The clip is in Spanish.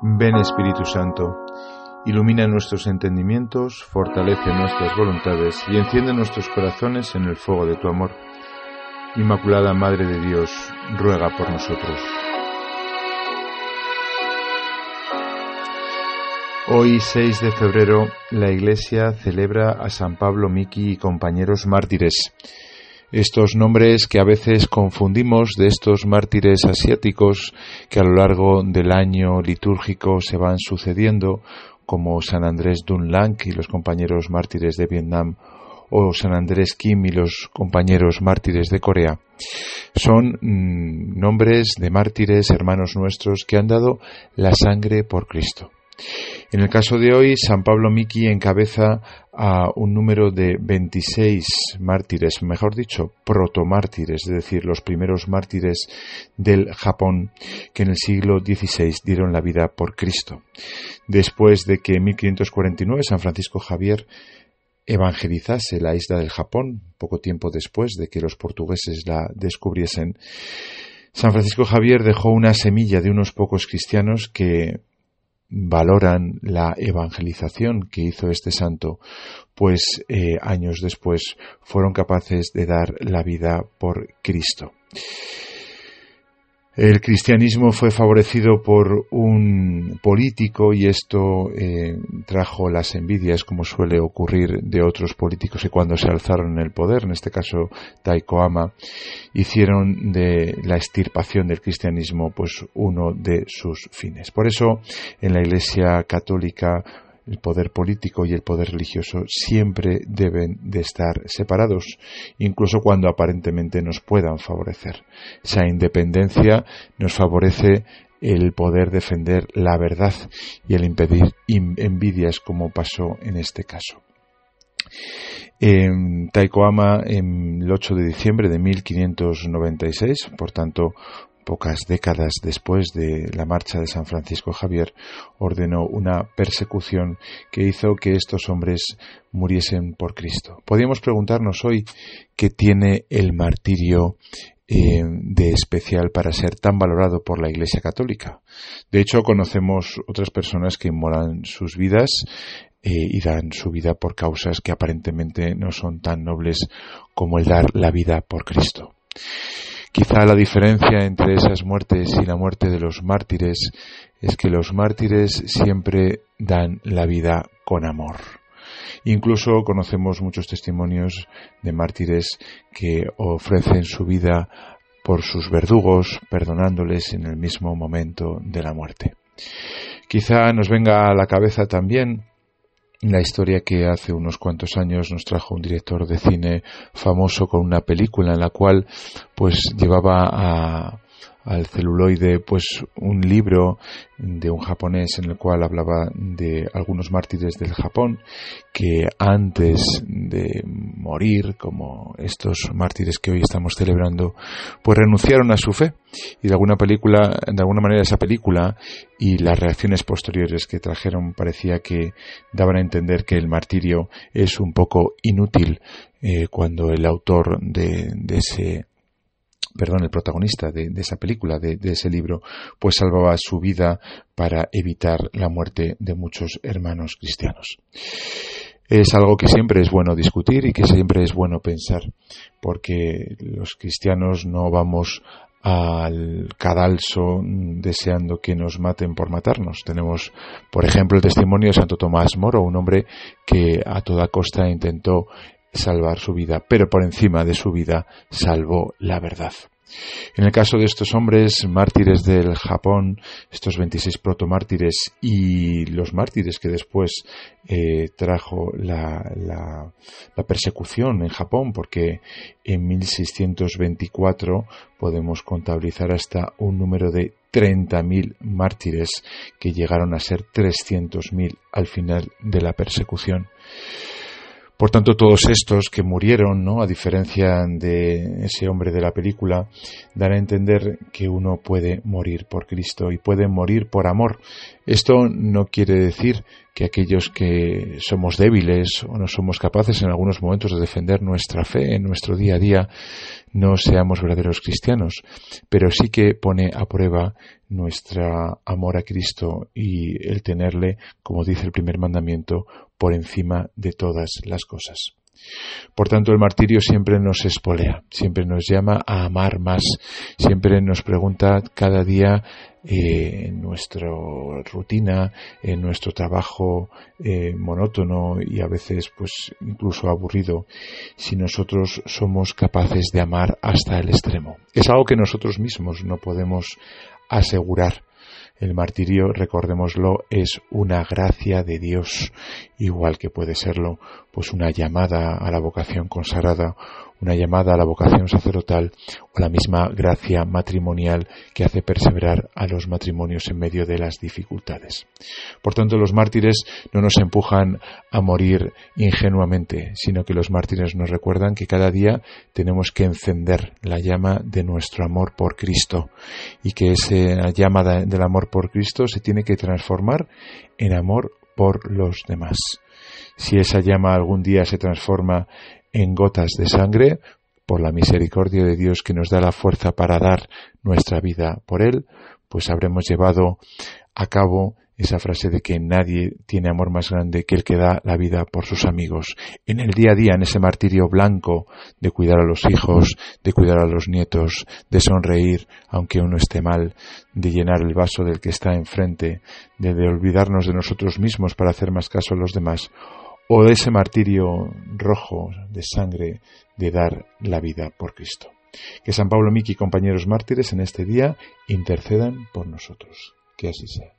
Ven Espíritu Santo, ilumina nuestros entendimientos, fortalece nuestras voluntades y enciende nuestros corazones en el fuego de tu amor. Inmaculada Madre de Dios, ruega por nosotros. Hoy 6 de febrero la Iglesia celebra a San Pablo Miki y compañeros mártires estos nombres que a veces confundimos de estos mártires asiáticos que a lo largo del año litúrgico se van sucediendo, como San Andrés Dunlang y los compañeros mártires de Vietnam o San Andrés Kim y los compañeros mártires de Corea. Son mm, nombres de mártires hermanos nuestros que han dado la sangre por Cristo. En el caso de hoy, San Pablo Miki encabeza a un número de 26 mártires, mejor dicho, protomártires, es decir, los primeros mártires del Japón que en el siglo XVI dieron la vida por Cristo. Después de que en 1549 San Francisco Javier evangelizase la isla del Japón, poco tiempo después de que los portugueses la descubriesen, San Francisco Javier dejó una semilla de unos pocos cristianos que valoran la evangelización que hizo este santo, pues eh, años después fueron capaces de dar la vida por Cristo. El cristianismo fue favorecido por un político y esto eh, trajo las envidias, como suele ocurrir de otros políticos que cuando se alzaron en el poder, en este caso Taiko Ama, hicieron de la extirpación del cristianismo pues uno de sus fines. Por eso en la Iglesia católica el poder político y el poder religioso siempre deben de estar separados, incluso cuando aparentemente nos puedan favorecer. Esa independencia nos favorece el poder defender la verdad y el impedir envidias como pasó en este caso. En Taikoama, en el 8 de diciembre de 1596, por tanto, pocas décadas después de la marcha de San Francisco Javier, ordenó una persecución que hizo que estos hombres muriesen por Cristo. Podríamos preguntarnos hoy qué tiene el martirio eh, de especial para ser tan valorado por la Iglesia Católica. De hecho, conocemos otras personas que inmolan sus vidas eh, y dan su vida por causas que aparentemente no son tan nobles como el dar la vida por Cristo. Quizá la diferencia entre esas muertes y la muerte de los mártires es que los mártires siempre dan la vida con amor. Incluso conocemos muchos testimonios de mártires que ofrecen su vida por sus verdugos, perdonándoles en el mismo momento de la muerte. Quizá nos venga a la cabeza también la historia que hace unos cuantos años nos trajo un director de cine famoso con una película en la cual pues llevaba a al celuloide pues un libro de un japonés en el cual hablaba de algunos mártires del Japón que antes de morir como estos mártires que hoy estamos celebrando pues renunciaron a su fe. Y de alguna película de alguna manera esa película y las reacciones posteriores que trajeron parecía que daban a entender que el martirio es un poco inútil eh, cuando el autor de, de ese perdón, el protagonista de, esa película, de, ese libro, pues salvaba su vida para evitar la muerte de muchos hermanos cristianos. Es algo que siempre es bueno discutir y que siempre es bueno pensar, porque los cristianos no vamos al cadalso deseando que nos maten por matarnos. Tenemos, por ejemplo, el testimonio de Santo Tomás Moro, un hombre que a toda costa intentó salvar su vida, pero por encima de su vida salvó la verdad. En el caso de estos hombres mártires del Japón, estos 26 protomártires y los mártires que después eh, trajo la, la, persecución en Japón, porque en 1624 podemos contabilizar hasta un número de 30.000 mártires que llegaron a ser 300.000 al final de la persecución. Por tanto, todos estos que murieron, ¿no? a diferencia de ese hombre de la película, dan a entender que uno puede morir por Cristo y puede morir por amor. Esto no quiere decir que aquellos que somos débiles o no somos capaces en algunos momentos de defender nuestra fe en nuestro día a día, no seamos verdaderos cristianos, pero sí que pone a prueba nuestro amor a Cristo y el tenerle, como dice el primer mandamiento, por encima de todas las cosas. Por tanto, el martirio siempre nos espolea, siempre nos llama a amar más, siempre nos pregunta cada día eh, en nuestra rutina, en nuestro trabajo eh, monótono y a veces pues incluso aburrido, si nosotros somos capaces de amar hasta el extremo. Es algo que nosotros mismos no podemos asegurar el martirio, recordémoslo, es una gracia de Dios, igual que puede serlo, pues una llamada a la vocación consagrada, una llamada a la vocación sacerdotal o la misma gracia matrimonial que hace perseverar a los matrimonios en medio de las dificultades. Por tanto, los mártires no nos empujan a morir ingenuamente, sino que los mártires nos recuerdan que cada día tenemos que encender la llama de nuestro amor por Cristo y que esa llama del amor por Cristo se tiene que transformar en amor por los demás. Si esa llama algún día se transforma en gotas de sangre, por la misericordia de Dios que nos da la fuerza para dar nuestra vida por Él, pues habremos llevado a cabo esa frase de que nadie tiene amor más grande que el que da la vida por sus amigos. En el día a día, en ese martirio blanco de cuidar a los hijos, de cuidar a los nietos, de sonreír aunque uno esté mal, de llenar el vaso del que está enfrente, de, olvidarnos de nosotros mismos para hacer más caso a los demás o de ese martirio rojo de sangre de dar la vida por Cristo. Que San Pablo Miki y compañeros mártires en este día intercedan por nosotros. Que así sea.